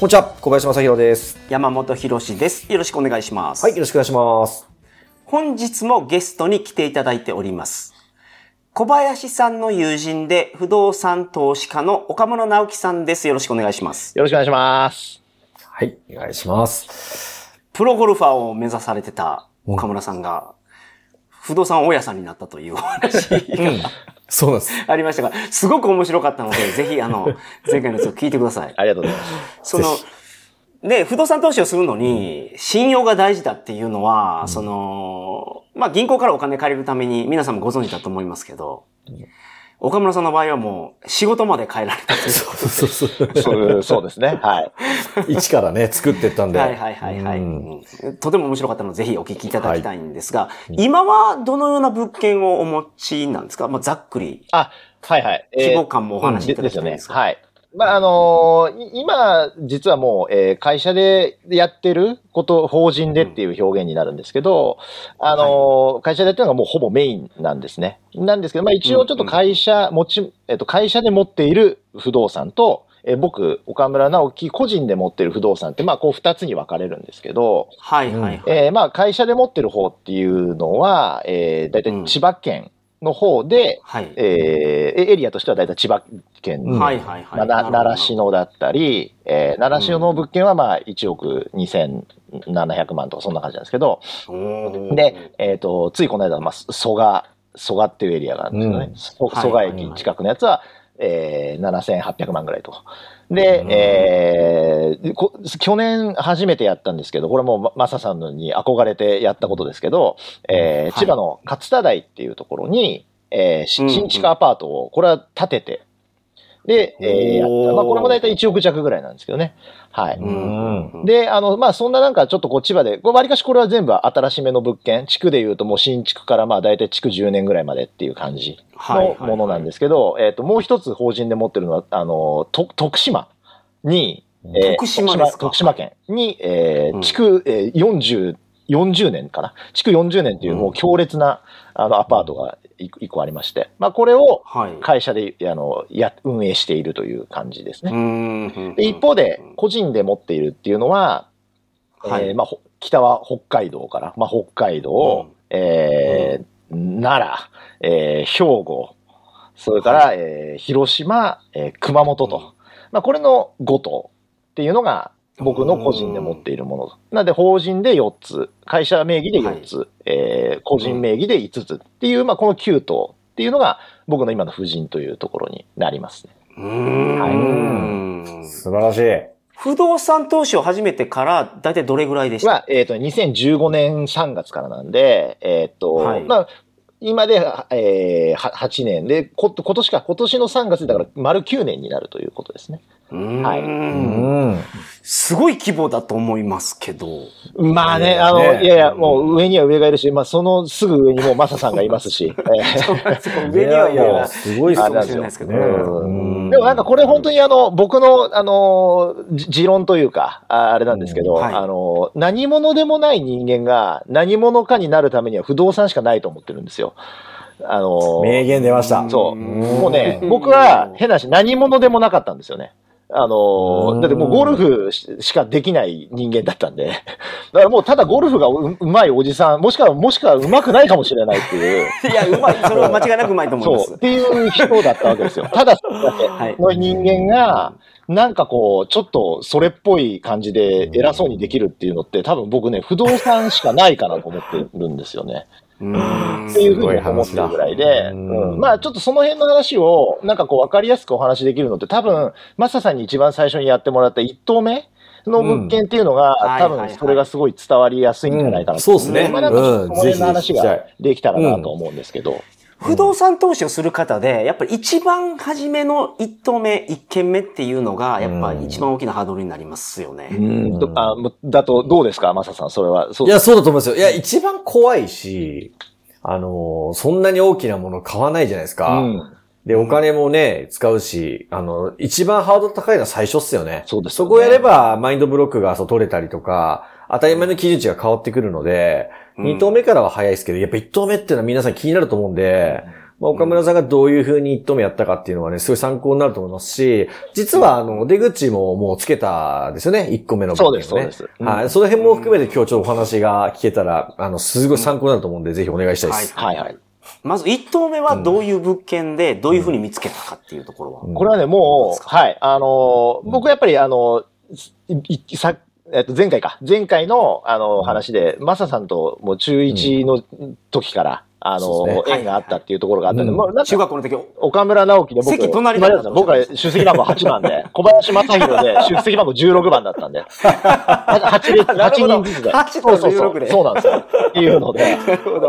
こんにちは、小林正宏です。山本博史です。よろしくお願いします。はい、よろしくお願いします。本日もゲストに来ていただいております。小林さんの友人で不動産投資家の岡村直樹さんです。よろしくお願いします。よろしくお願いします。はい、お願いします。プロゴルファーを目指されてた岡村さんが、不動産大家さんになったというお話がそうなんです。ありましたが、すごく面白かったので、ぜひあの、前回のやつを聞いてください。ありがとうございます。その、で、不動産投資をするのに、信用が大事だっていうのは、その、まあ、銀行からお金借りるために、皆さんもご存知だと思いますけど、岡村さんの場合はもう、仕事まで変えられたというそうそう。そうそうですね。はい。一からね、作ってったんで。はいはいはいはい、うんうんとても面白かったので、ぜひお聞きいただきたいんですが、今はどのような物件をお持ちなんですか？まあ、ざっくり、あ、はいはい。規模感もお話しいただきたいんです。が。はい。まあ、あのーい今、実はもう、えー会社でやってること、法人でっていう表現になるんですけど、あのー会社でやってるのがもうほぼメインなんですね。なんですけど、まあ一応ちょっと会社持ち、えっと、会社で持っている不動産と、えー僕、岡村直樹個人で持ってる不動産って、まあこう二つに分かれるんですけど、はいはいはい。えーまあ会社で持ってる方っていうのは、えー、大体千葉県の方で、はい。えーエリアとしては大体千葉県の、はいはいはい。まあな習志野だったり、えー、習志野の物件はまあ1億2700万とかそんな感じなんですけど、野で、えっ、と、ついこの間、まあ、蘇我、蘇我っていうエリアがあるんですよね。うん蘇我駅近くのやつは、えー、7800万ぐらいと。で、えーこ去年初めてやったんですけど、これもまマサさんのに憧れてやったことですけど、えーはい千葉の勝田台っていうところに、えー新築アパートを、これは建てて、で、えーやった。まあ、これも大体1億弱ぐらいなんですけどね。はい。うんで、あの、まあ、そんななんかちょっとこう千葉で、これ割かしこれは全部新しめの物件、地区で言うともう新築からまあ大体築10年ぐらいまでっていう感じのものなんですすけど、えっと、もう一つ法人で持ってるのは、あの、と徳島に、えー徳島ですか？徳島県に、えうん。ー、築、えー、40、40年かな？築40年っていうもう強烈な、あの、アパートが一個ありまして、まあ、これをはい。会社で、あの、や、運営しているという感じですね。うんで、一方で、個人で持っているっていうのは、はい。えーまあ、ほ北は北海道から、まあ、北海道、うん。えー奈良、えー兵庫、それから、えー広島、えー熊本と、うん。まあ、これの5棟っていうのが僕の個人で持っているもの。なので、法人で4つ、会社名義で4つ、えー個人名義で5つ。っていう、まあ、この9棟っていうのが僕の今の夫人というところになりますね。うーん。素晴らしい。不動産投資を始めてから、だいたいどれぐらいでした？は、えっ、と、2015年3月からなんで、えっ、と、はい。まあ、今で、えー、は8年で、こ、今年か、今年の3月でだから丸9年になるということですね。はいうん。すごい規模だと思いますけど。まあね、ねあの、ねいやいや、もう上には上がいるし、まあそのすぐ上にもうマサさんがいますし、えー上には上がすごいかもしれないですけど。ねうんでもなんかこれ本当にあの、僕の、あの、じ持論というか、ああれなんですけど、うんはいあの、何者でもない人間が何者かになるためには不動産しかないと思ってるんですよ。あの、名言出ました。そう。うんもうね、僕は変な話、何者でもなかったんですよね。あのうんだってもうゴルフししかできない人間だったんで。だからもうただゴルフがううまいおじさん、もしくは、もしくはうまくないかもしれないっていう。いや、うまい。それは間違いなくうまいと思いまそう。すっ。ていう人だったわけですよ。ただ、はいけの人間が、なんかこう、ちょっとそれっぽい感じで偉そうにできるっていうのって、多分僕ね、不動産しかないかなと思ってるんですよね。うん。っていうふうに思ってるぐらいで、うん。まあちょっとその辺の話を、なんかこう分かりやすくお話できるのって、多分、マサさんに一番最初にやってもらった1棟目の物件っていうのが、うん。多分それがすごい伝わりやすいんじゃないかなう。ん。そうですね。まあなんかその辺のうん。話ができたらなと思うんですけど。不動産投資をする方で、やっぱり一番初めの一投目、一件目っていうのが、やっぱり一番大きなハードルになりますよね。うんとあもだと、どうですかマサさん、それは。いや、そうだと思うんですよ。いや、一番怖いし、あのーそんなに大きなもの買わないじゃないですか。うん。で、お金もね、使うし、あの、一番ハードル高いのは最初っすよね。そうですよねそこをやれば、マインドブロックがそう取れたりとか、当たり前の基準値が変わってくるので、うん二投目からは早いですけど、やっぱ一投目っていうのは皆さん気になると思うんで、まあ、岡村さんがどういう風に一投目やったかっていうのはね、すごい参考になると思いますし、実は、あの、出口ももうつけたですよね、一個目のそうです、そうです。うんはい。その辺も含めて今日ちょっとお話が聞けたら、あの、すごい参考になると思うんで、ぜひお願いしたいです。はいはい。まず一投目はどういう物件で、どういうふうに見つけたかっていうところは。うんこれはね、もう、はい、あのー僕やっぱり、あのさえっと、前回か。前回の、あのー話で、マサさんと、もう中1の時から、あのね縁があったっていうところがあったんで、うんもうなんか、中学校の時、岡村直樹で僕、席隣だっただ僕は出席番号8番で、小林正宏で出席番号16番だったんで、8列、8人ずつで。8とそうそうそう16で。そうなんですよ。っていうので、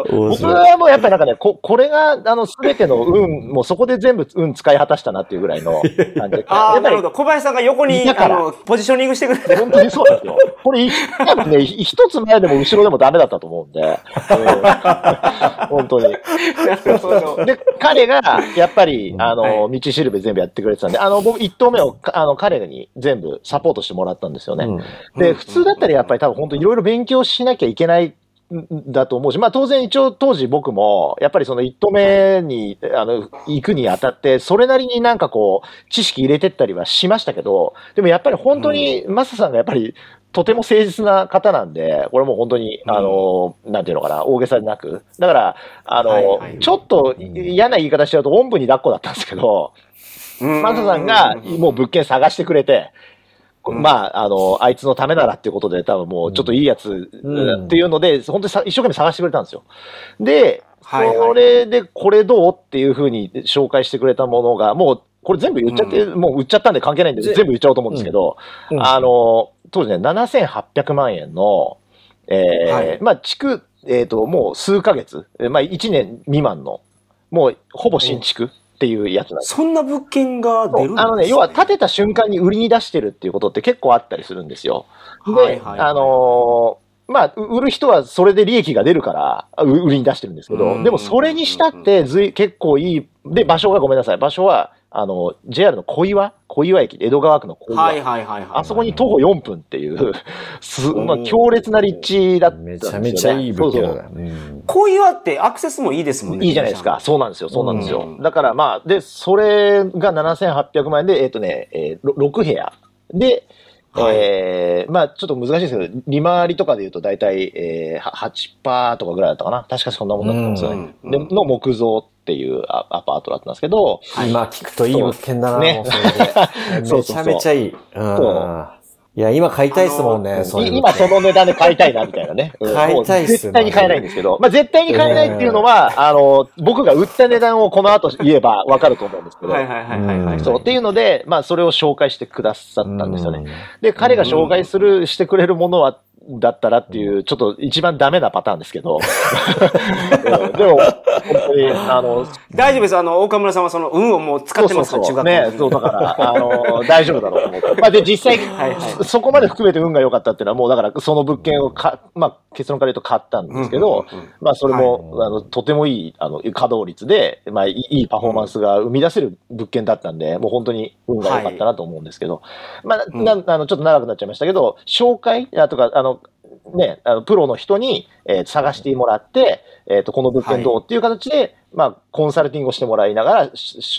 僕はもうやっぱりなんかね、ここれが、あの、すべての運、もうそこで全部運使い果たしたなっていうぐらいの感じで。ああ、なるほど。小林さんが横に、あの、ポジショニングしてくれて。本当にそうなんですよ。これ、多分ね、一つ前でも後ろでもダメだったと思うんで、うん本当に。で、彼が、やっぱり、あはの、道しるべ全部やってくれてたんで、あの、僕、一投目を、かあの、彼に全部サポートしてもらったんですよね。うん。で、普通だったらやっぱり多分本当いろいろ勉強しなきゃいけないんだと思うし、まあ当然一応当時僕も、やっぱりその一投目に、あの、行くにあたって、それなりになんかこう、知識入れてったりはしましたけど、でもやっぱり本当に、マサさんがやっぱり、とても誠実な方なんで、これもう本当に、あの、なんていうのかな、大げさなく。だから、あの、はいはい。ちょっと嫌な言い方しちゃうと、おんぶに抱っこだったんですけど、マサさんがもう物件探してくれて、うん。まあ、あの、あいつのためならっていうことで、多分もうちょっといいやつうん。っていうので、本当にさ一生懸命探してくれたんですよ。で、はいはい。それでこれどうっていうふうに紹介してくれたものが、もう、これ全部言っちゃって、もう売っちゃったんで関係ないんで、ぜ全部言っちゃおうと思うんですけど、うん。あの、当時ね、7800万円の、えーはい。まあ、築、えっ、と、もう数ヶ月、えーまあ、1年未満の、もう、ほぼ新築っていうやつなんです。そんな物件が出るんですあのね、要は建てた瞬間に売りに出してるっていうことって結構あったりするんですよ。で、はいはいはい。あのーまあ、う売る人はそれで利益が出るから、う売りに出してるんですけど、うん。でもそれにしたってずい、結構いい、で、場所がごめんなさい、場所は、あの、JR の小岩？小岩駅、江戸川区の小岩。はいはいはいはい。あそこに徒歩4分っていう、す、まあ、うん強烈な立地だったんですよ、ね。めちゃめちゃいい物件だそうそうから。うんこういうあってアクセスもいいですもんね。いいじゃないですか。そうなんですよ。そうなんですよ。うんだからまあ、で、それが7800万円で、えっ、とね、えー、6部屋。で、はい。えーまあちょっと難しいですけど、利回りとかで言うと大体、えー、は8%とかぐらいだったかな。確かそんなもんだったんですよね。うん。での木造っていうアアパートだったんですけど、今聞くといい物件だな、ね。もうそれで そうそうそう。めちゃめちゃいい。うん。そういや、今買いたいっすもんね、そ今その値段で買いたいなみたいなね。うん買いたいっすよもう絶対に買えないんですけど、まあ絶対に買えないっていうのは、あの、僕が売った値段をこの後言えばわかると思うんですけど、はいはいはいはいはい。そう、っていうので、まあ、それを紹介してくださったんですよね。うんで、彼が紹介する、してくれるものは、だったらっていう、ちょっと一番ダメなパターンですけど。う んでも、本当に、あの、大丈夫です。あの、岡村さんはその運をもう使ってますから、中学校の。ね、そう、だから、あの、大丈夫だろうと思って。まあ、で、実際、はいはい。そこまで含めて運が良かったっていうのは、もうだから、その物件をか、まあ、結論から言うと買ったんですけど、うんうんうん。まあ、それも、あの、とてもいい、あの、稼働率で、まあ、いいいいパフォーマンスが生み出せる物件だったんで、もう本当に運が良かったなと思うんですけど、まあ、うん。なあの、ちょっと長くなっちゃいましたけど、紹介あとか、あの、ね、あのプロの人に、えー探してもらって、えっ、と、この物件どう？っていう形で、まあ、コンサルティングをしてもらいながら、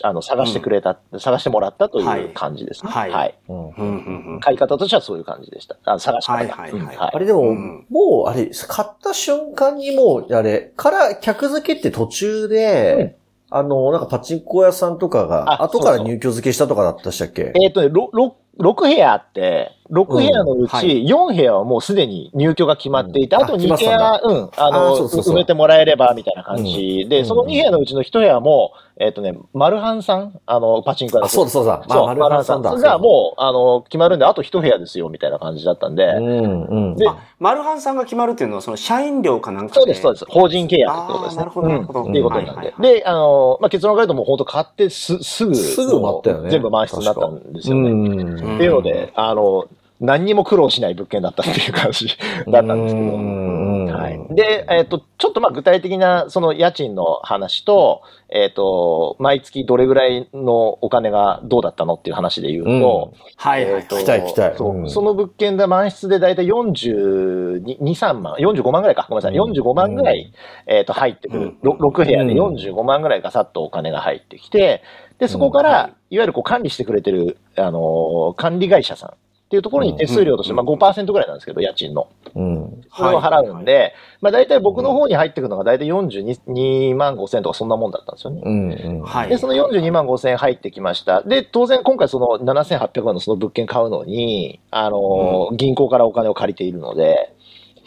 あの、探してくれた、探してもらったとはい。いう感じですね。はい。はい。うんうんうん。うん。買い方としてはそういう感じでした。あ探し方。が。はいはいはい。うん。あれでも、うん。もう、あれ、買った瞬間にもう、あれ、から客付けって途中で、あの、なんかパチンコ屋さんとかが、あ後から入居付けしたとかだったでしたっけ？えっ、とね、ろ6 6部屋あって、6部屋のうちうんはい。4部屋はもうすでに入居が決まっていて、うん。あと2部屋、うん、ああの、そうそうそう。埋めてもらえればみたいな感じ。で、うん。その2部屋のうちの1部屋も、えっ、とね、マルハンさん、あの、パチンコ屋の。あ、そうだそうだ。そう、まあ、マルハンさんがもう、あの、決まるんで、あと1部屋ですよ、みたいな感じだったんで、うん、うん。であ、マルハンさんが決まるっていうのは、その社員料かなんかそうです、そうです。法人契約ってことですね。なるほどなるほど。うん。っていうことなんで。で、あの、まあ、結論から言うともう本当買ってす、すぐ、すぐ埋まったよね。全部満室になったんですよね。うん。うんっていうので、あの、何にも苦労しない物件だったっていう感じ だったんですけど。うん。はい。で、えっ、と、ちょっとまあ具体的なその家賃の話と、えっ、と、毎月どれぐらいのお金がどうだったのっていう話で言うと、はいはい。えーと聞きたい聞きたいその物件で満室で大体42、3万、45万ぐらいか。ごめんなさい。うん。45万ぐらい、えっ、と、入ってくる。ろ6部屋で45万ぐらいガサッとお金が入ってきて、で、そこかうん。はら、いわゆるこう管理してくれてる、あのー管理会社さんっていうところに手数料として、うんまあ5%ぐらいなんですけど、家賃の。うん。それを払うんで、まあ大体僕の方に入ってくるのが大体42万5千とかそんなもんだったんですよね。うん。うん。はい。で、その42万5千入ってきました。で、当然今回その7800万のその物件買うのに、あのー銀行からお金を借りているので、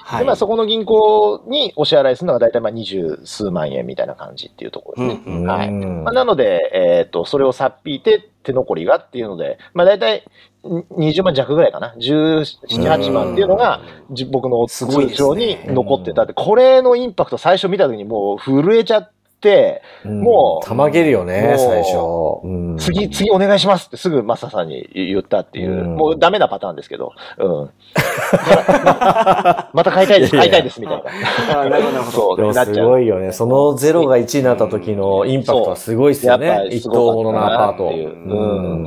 はい。でまあそこの銀行にお支払いするのが大体まあ二十数万円みたいな感じっていうところですね。うんうんはい。うんまあ、なので、えっ、と、それをさっぴいて手残りがっていうので、まあ大体ん20万弱ぐらいかな。17、8万っていうのが、じ僕の通帳に残ってたって、これのインパクト最初見た時にもう震えちゃって、もうたまげるよね、最初。うん次、次お願いしますってすぐマサさんに言ったっていう、うんもうダメなパターンですけど、うん。また買いたいです、買いたいですみたいな。あなるほど、なるほど。すなっちゃう。ごいよね。そのゼロが1になった時のインパクトはすごいっすよね。一りすご棟もののアパート。っていう、う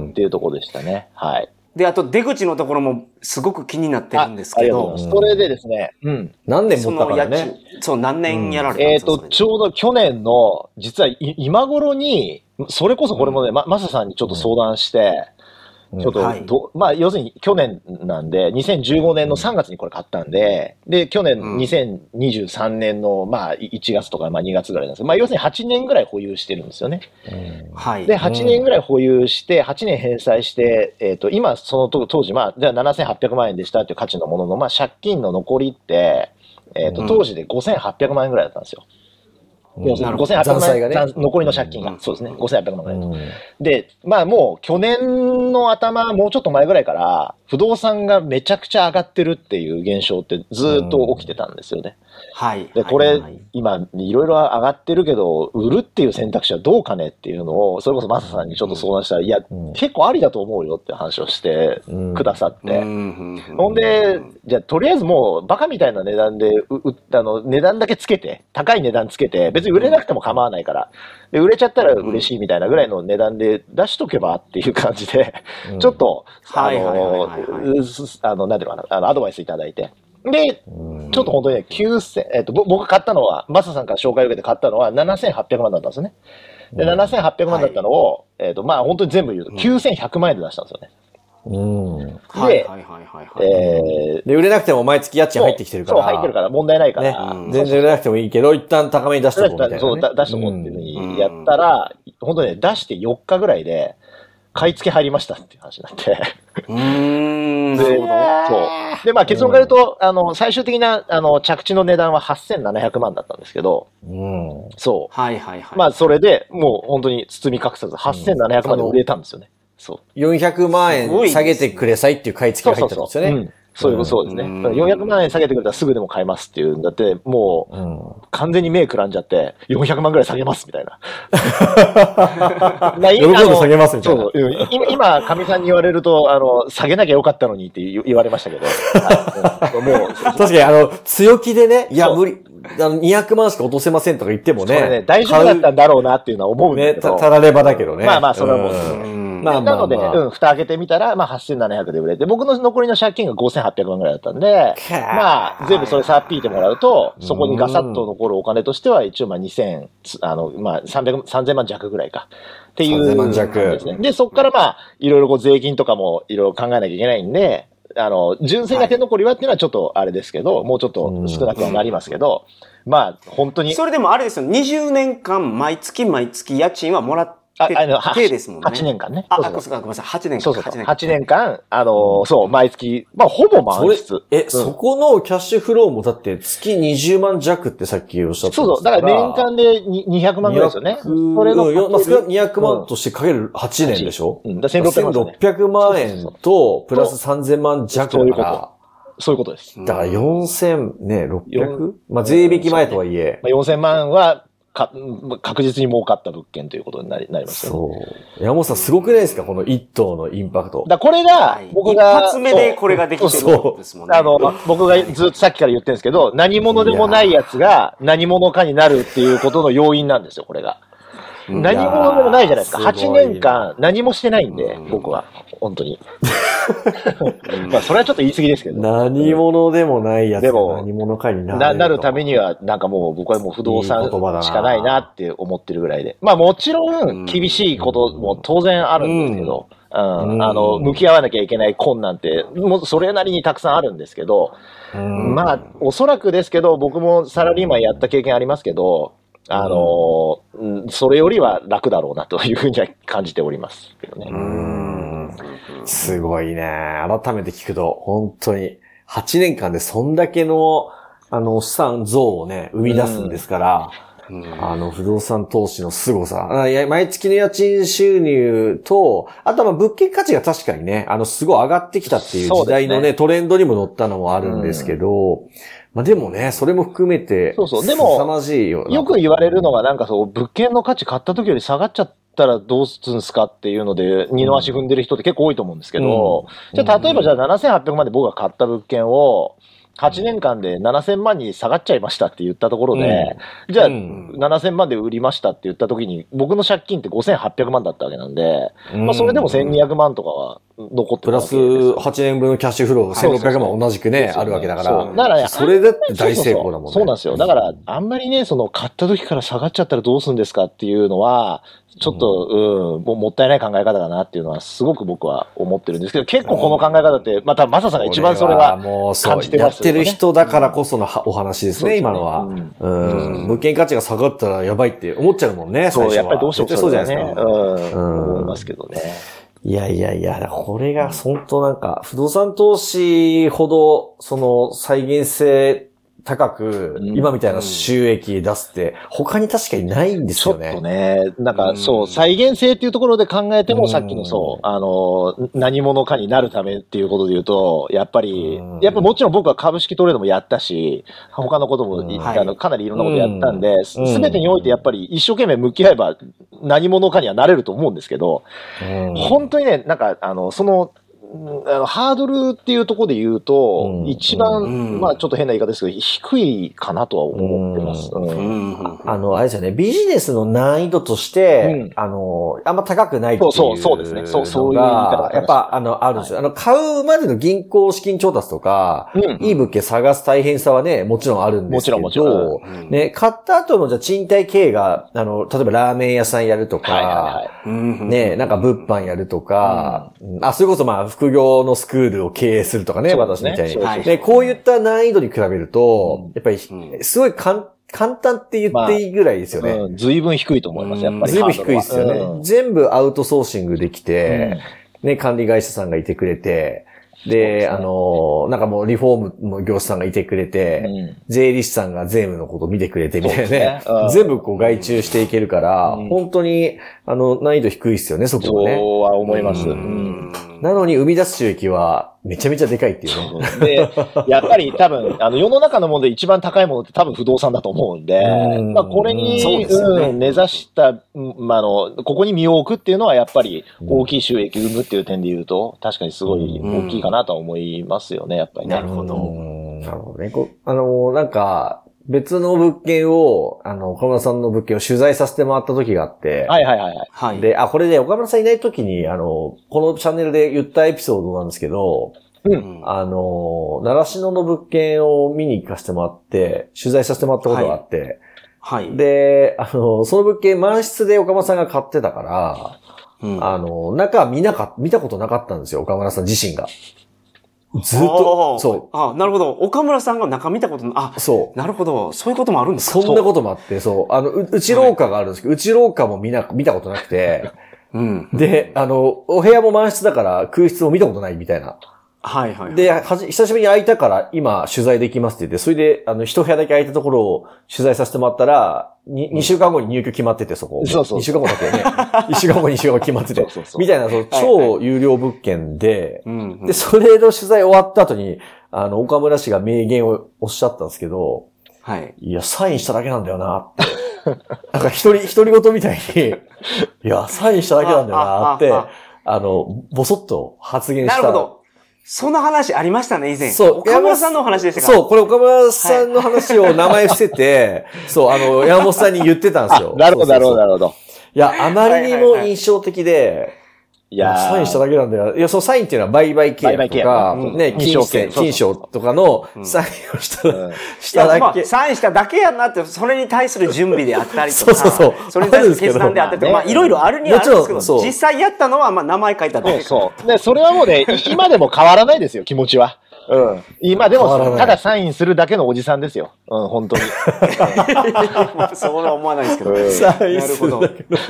ん、っていうところでしたね。はい。で、あと出口のところもすごく気になってるんですけど。それでですね、うん。何年そ持ったからね。、そう、何年やられたんえっ、ですかと、ちょうど去年の、実はい今頃に、それこそこれもね、ま、マサさんにちょっと相談して、うんちょっとはい。ど、まあ、要するに去年なんで、2015年の3月にこれ買ったんで、で、去年うん。2023年の、まあ、1月とか、まあ、2月ぐらいなんですけど、まあ、要するに8年ぐらい保有してるんですよね。はい。で、8年ぐらい保有して、8年返済して、えっ、と、今、その当当時、まあ、じゃあ7800万円でしたっていう価値のものの、まあ、借金の残りって、えっ、と、うん。当時で5800万円ぐらいだったんですよ。要するになるほど5800万円、ね残残りの借金が。うんそうですね。5800万ぐらい。うんで、まあもう去年の頭、もうちょっと前ぐらいから、不動産がめちゃくちゃ上がってるっていう現象ってずーっと起きてたんですよね。はい。で、これ、はいはい今、いろいろ上がってるけど、売るっていう選択肢はどうかねっていうのを、それこそマサさんにちょっと相談したら、いや、うん結構ありだと思うよって話をしてうんくださって。うんほんで、じゃあ、とりあえずもう、バカみたいな値段で、う、うあの、値段だけつけて、高い値段つけて、別に売れなくても構わないから、で、売れちゃったら嬉しいみたいなぐらいの値段で出しとけばっていう感じで、うんちょっと、あはいはいはいはいはいの、なんていうのかな、あの、アドバイスいただいて。で、うんちょっと本当にね、9000、えっと、ぼ僕が買ったのは、マサさんから紹介を受けて買ったのは7800万だったんですよね。で、うん7800万だったのを、えっと、まあ本当に全部言うと9100万円で出したんですよね。うん。はいはいはいはいはい。えー、で、売れなくても毎月家賃入ってきてるから。そう、入ってるから問題ないから。ね全然売れなくてもいいけど、一旦高めに出しとこうみたいなね。そう、だ出しとこうっていうふうにやったら、本当ね、出して4日ぐらいで、買い付け入りましたっていう話になって。うーん、なで。そう。で、まあ結論から言うと、あの、最終的な、あの、着地の値段は8700万だったんですけど、うん。そう。はいはいはい。まあ、それで、もう本当に包み隠さず、8700万で売れたんですよね。そう。400万円下げてくれさいっていう買い付けが入ったんですよね。うんそういう、そうですね。うん400万円下げてくれたらすぐでも買えますっていうんだって、もう、うん。完全に目くらんじゃって、400万ぐらい下げますみたいな。まあ喜んで下げますみたいなそうそううん今、今かみさんに言われると、あの、下げなきゃよかったのにって言言われましたけど、はいうんもう、確かに、あの、強気でね、いや、無理、あの、200万しか落とせませんとか言ってもね。ね、大丈夫だったんだろうなっていうのは思うね、たらればだけどね。まあまあそれはもううんうん。まあまあまあ。なので、うん、蓋開けてみたら、まあ8700で売れて、僕の残りの借金が5800万ぐらいだったんで、まあ、全部それさっぴいてもらうと、うん。そこにガサッと残るお金としては、一応まあ2000、つあの、まあ300、3000万弱ぐらいか。っていう3000万弱。感じですね。で、そこからまあ、いろいろこう税金とかもいろいろ考えなきゃいけないんで、あの、純粋な手残りはっていうのはちょっとあれですけど、もうちょっと少なくはなりますけど、まあ、本当に、それでもあれですよ、20年間毎月毎月家賃はもらっあ、あの、は手ですもんね。8年間ね。あ、そうそうごめんなさい。8年間。そうそうそう。8年間。8年間、あのーそう、毎月、まあ、ほぼ満室。え、うんそこのキャッシュフローもだって月20万弱ってさっきおっしゃってそうそう。だから年間でに200万ぐらいですよね。それのうんよまあ、かける、少なく200万としてかける8年でしょ、うん。だから1600万ですね。1600万円と、プラス3000万弱そういうこだかそういうことです。ら、だから4000、ね、600? よまあ、税引き前とはいえ、まあ、4000万はか、うん確実に儲かった物件ということになりなりますよね。そう。山本さんすごくないですか？この一棟のインパクト。だからこれがはい、僕が、一発目でこれができてるそうことですもんね。あの、僕がずっとさっきから言ってるんですけど、何者でもないやつが何者かになるっていうことの要因なんですよ、これが。うん何者でもないじゃないですか。8いやーすごい年間何もしてないんでうん、僕は。本当に。まあ、それはちょっと言い過ぎですけど。何者でもないやつでもが何者かになる。ななるためには、なんかもう僕はもう不動産しかないなって思ってるぐらいで。まあもちろうんん厳しいことも当然あるんですけど、うんうんあの、向き合わなきゃいけない困難って、もうそれなりにたくさんあるんですけど、うんまあおそらくですけど、僕もサラリーマンやった経験ありますけど、あの、うんそれよりは楽だろうなというふうには感じておりますけどね。すごいね。改めて聞くと、本当に、8年間でそんだけの、あの、資産像をね、生み出すんですから、うんあの、不動産投資の凄さ。毎月の家賃収入と、あとはまあ物件価値が確かにね、あの、すごい上がってきたっていう時代のね、そうですトレンドにも乗ったのもあるんですけど、まあでもね、それも含めて、そうそう。でも凄まじいよな。よく言われるのが、なんかそう、物件の価値買った時より下がっちゃったらどうするんですかっていうので、二の足踏んでる人って結構多いと思うんですけど、うん。じゃあ例えばじゃあ7800万で僕が買った物件を、8年間で7000万に下がっちゃいましたって言ったところで、じゃあうん。7000万で売りましたって言った時に、僕の借金って5800万だったわけなんで、まあそれでも1200万とかは残ってプラスるわけですよ。8年分のキャッシュフローそうそうそう。1600万同じくね、あるわけだから。そう。だからねそれだって大成功だもんね。そうなんですよ。だから、あんまりね、その、買った時から下がっちゃったらどうするんですかっていうのは、ちょっと、うん、もうもったいない考え方だなっていうのは、すごく僕は思ってるんですけど、結構この考え方って、また、マサさんが一番それは、感じてやってますよね。る人だからこそのはお話ですね、今のは。うん。物件価値が下がったらやばいって思っちゃうもんね、そう、やっぱりどうしてそうじゃないですか。うん、うん。思いますけどね。いやいやいや、これが本当なんか、不動産投資ほど、その再現性高く、うん。今みたいな収益出すって、他に確かにないんですちょっよね。とね、なんかうん。そう、再現性っていうところで考えても、うん。さっきのそう、あの、何者かになるためっていうことで言うと、やっぱりうん、やっぱもちろん僕は株式トレードもやったし、他のことも、うん。あのかなりいろんなことやったんで、うん。すべてにおいてやっぱり一生懸命向き合えば何者かにはなれると思うんですけど、うん。本当にね、なんか、あの、その、うんあのハードルっていうところで言うと、うん。一番、うん。まあちょっと変な言い方ですけど、低いかなとは思ってます。ううん。うん。あの、あれですよね、ビジネスの難易度として、うん。あの、あんま高くないっていうそうそうそうですね。そうそういう言い方やっぱ、あの、あるんですよ。あの、買うまでの銀行資金調達とか、うんいい物件探す大変さはね、もちろんあるんですけど、もちろんもちろうん。ね、買った後のじゃあ賃貸経営が、あの、例えばラーメン屋さんやるとか、はいはいはい。うん。ね、なんか物販やるとか、うん。あ、それこそまあ、副業のスクールを経営するとかね、私みたいに。そうそうね、こういった難易度に比べると、うん。やっぱり、うん。すごい簡簡単って言っていいぐらいですよね。うん、随分低いと思います、やっぱり。ずいぶん低いですよね、うん。全部アウトソーシングできて、ね、管理会社さんがいてくれて、で、あの、なんかもうリフォームの業者さんがいてくれて、うん。税理士さんが税務のことを見てくれてみたいなね。全部こう外注していけるから、うん。本当に、あの、難易度低いですよね、そそこはね。うは思います。なのに生み出す収益はめちゃめちゃでかいっていうね。で、やっぱり多分、あの、世の中のもので一番高いものって多分不動産だと思うんで、うん。まあ、これに、そうん、根ざした、うんまあ、あの、ここに身を置くっていうのはやっぱり大きい収益生むっていう点で言うと、確かにすごい大きいかなとは思いますよね、やっぱりね。なるほどうんなるほどね。こあの、なんか、別の物件を、あの、岡村さんの物件を取材させてもらった時があって、はいはいはいはい。はい。で、あ、これで岡村さんいない時に、あの、このチャンネルで言ったエピソードなんですけど、う。うんんあの、習志野の物件を見に行かせてもらって、取材させてもらったことがあって、はい。で、あの、その物件満室で岡村さんが買ってたから、うんあの、中見なか、見たことなかったんですよ、岡村さん自身が。ずっと、そあ、なるほど。岡村さんが中見たことなあう、、そう。なるほど。そういうこともあるんですか？そんなこともあって、そう。あの、う内廊下があるんですけど、内廊下も見な、見たことなくて、うん。で、あの、お部屋も満室だから空室も見たことないみたいな。はいはい。で、はじ、久しぶりに空いたから今取材できますって言って、それで、あの、一部屋だけ空いたところを取材させてもらったら、に、2週間後に入居決まってて、そこ。そうそう2週間後だけね。1週間後、2週間後決まっててそうそう。そうみたいな、そう、超有料物件で、うん。で、それの取材終わった後に、あの、岡村氏が名言をおっしゃったんですけど、はい。いや、サインしただけなんだよなって。なんか一人、一人ごとみたいに、いや、サインしただけなんだよなって、あの、ぼそっと発言した。なるほど。その話ありましたね、以前。そう岡村さんのお話でしたか？そう、これ岡村さんの話を名前伏せて、そう、あの、山本さんに言ってたんですよ。なるほど、なるほど、なるるほど。いや、あまりにも印象的で、いやー。サインしただけなんだよ。いや、そのサインっていうのは売買契約とか、ね、金銭、系金賞とかのうん。サインをした、うん。しただけ。サインしただけやなって、それに対する準備であったりとか、そうそうそう。それに対する決断であったりとか、まあ、いろいろあるにはあるんですけど、実際やったのは、まあ、名前書いただけ。そうそう。で、それはもうね、い 今でも変わらないですよ、気持ちは。うん。今でもただサインするだけのおじさんですよ。うん、本当に。そうは思わないですけど。うんサインするだけの。い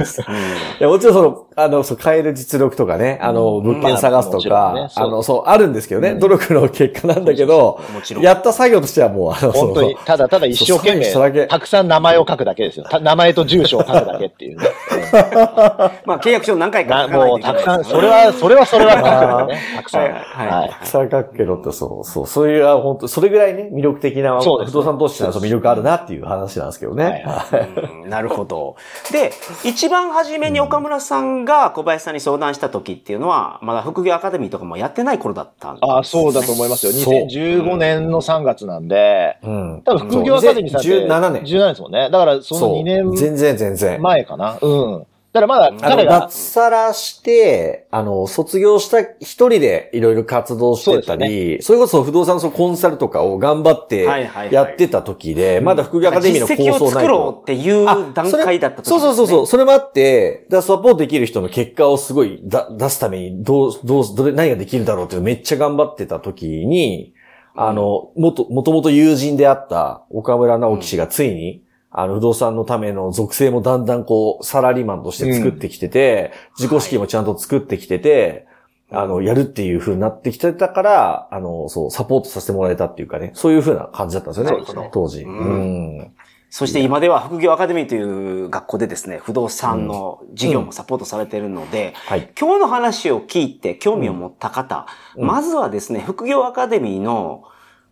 や、もちろんその、あの、そう、買える実力とかね、あの、物件探すとかあの、そう、あるんですけどね、うん努力の結果なんだけどもちろ、んやった作業としてはもう、あの、本当に、ただただ一生懸命、たくさん名前を書くだけですよ。た名前と住所を書くだけっていうね。まあ、契約書何回かな書かもうたくさん、それは、それはそれは書くね。たくさん。はいはいはい。三角形のってそう、そう、そういう、あ本当それぐらいね、魅力的な、不動産投資の魅力あるなっていう話なんですけどね。なるほど。で、一番初めに岡村さんが小林さんに相談した時っていうのは、まだ副業アカデミーとかもやってない頃だったんです、ね。ああ、そうだと思いますよ。そう2015年の3月なんで、うん。多分副業アカデミーさんって。17年。17年ですもんね。だから、その2そう。全年然全然。前かな。うん。だからまだ彼が、脱サラして、あの、卒業した一人でいろいろ活動してたり、そ,、れこそ不動産のコンサルとかを頑張ってはいはいはいやってた時で、まだ副業アカデミーの構実績を想ない作ろうと。っていうあ段階だった時それそうそうそうそう。う。それもあって、だサポートできる人の結果をすごいだ出すために、どう、どう、どれ、何ができるだろうっていうめっちゃ頑張ってた時に、あの、もと、もともと友人であった岡村直樹氏がついに、あの、不動産のための属性もだんだんこう、サラリーマンとして作ってきてて、自己資金もちゃんと作ってきてて、あの、やるっていう風になってきてたから、あの、そう、サポートさせてもらえたっていうかね、そういう風な感じだったんですよねなるほど、当時。ううん。ん。そして今では副業アカデミーという学校でですね、不動産の事業もサポートされているので、はい。今日の話を聞いて興味を持った方、うん。まずはですね、副業アカデミーの、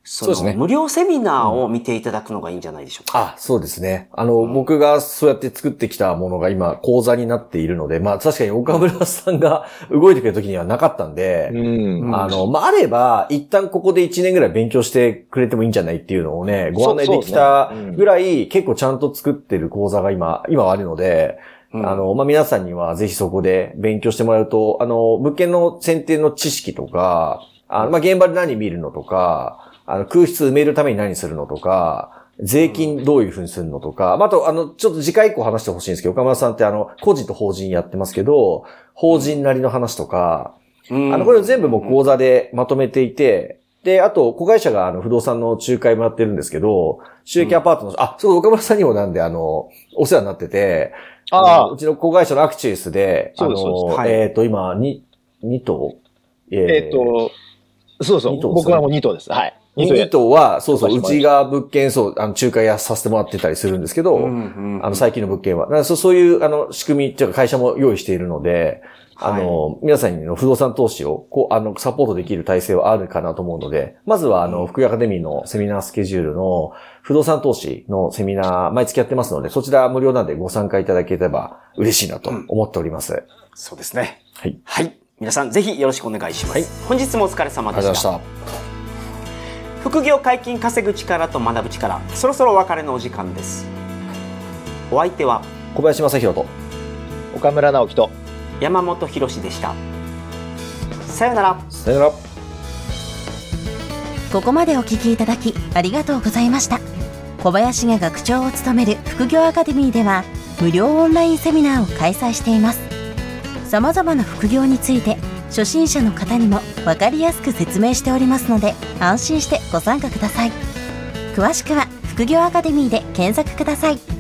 そうですね無料セミナーを見ていただくのがいいんじゃないでしょうか。あ、そうですね。あの、僕がそうやって作ってきたものが今、講座になっているので、まあ確かに岡村さんが動いてくれた時にはなかったんで、うん。あの、まあ、あれば、一旦ここで1年ぐらい勉強してくれてもいいんじゃないっていうのをね、ご案内できたぐらい、結構ちゃんと作ってる講座が今、今はあるので、うんあの、まあ、皆さんにはぜひそこで勉強してもらうと、あの、物件の選定の知識とか、あのまあ、現場で何見るのとか、あの、空室埋めるために何するのとか、税金どういうふうにするのとか、まあ、あと、あの、ちょっと次回以降話してほしいんですけど、岡村さんってあの、個人と法人やってますけど、法人なりの話とか、うん。あの、これを全部もう講座でまとめていて、で、あと、子会社があの、不動産の仲介もやってるんですけど、収益アパートの、あ、そう、岡村さんにもなんで、あの、お世話になってて、ああのうちの子会社のアクチュエスで、あの、えっ、と、今、に、2頭？ええっと、そうそう僕はもう2頭です。はい。二頭2や頭は、そうそう、うちが物件、そう、あの、仲介やさせてもらってたりするんですけど、うんうんあの、最近の物件は。だからそうそういう、あの、仕組みっていうか会社も用意しているので、あの、皆さんにの不動産投資を、こう、あの、サポートできる体制はあるかなと思うので、まずは、あの、福井アカデミーのセミナースケジュールの、不動産投資のセミナー、毎月やってますので、そちら無料なんでご参加いただければ嬉しいなと思っております。そうですね。はい。はい。皆さんぜひよろしくお願いします。はい本日もお疲れ様ありがとうごでした。ざいました。副業解禁稼ぐ力と学ぶ力、そろそろお別れのお時間です。お相手は小林正宏と、岡村直樹と、山本博史でした。さようなら。さよなら。ここまでお聞きいただきありがとうございました小林が学長を務める副業アカデミーでは無料オンラインセミナーを開催しています様々な副業について初心者の方にも分かりやすく説明しておりますので安心してご参加ください。詳しくは副業アカデミーで検索ください。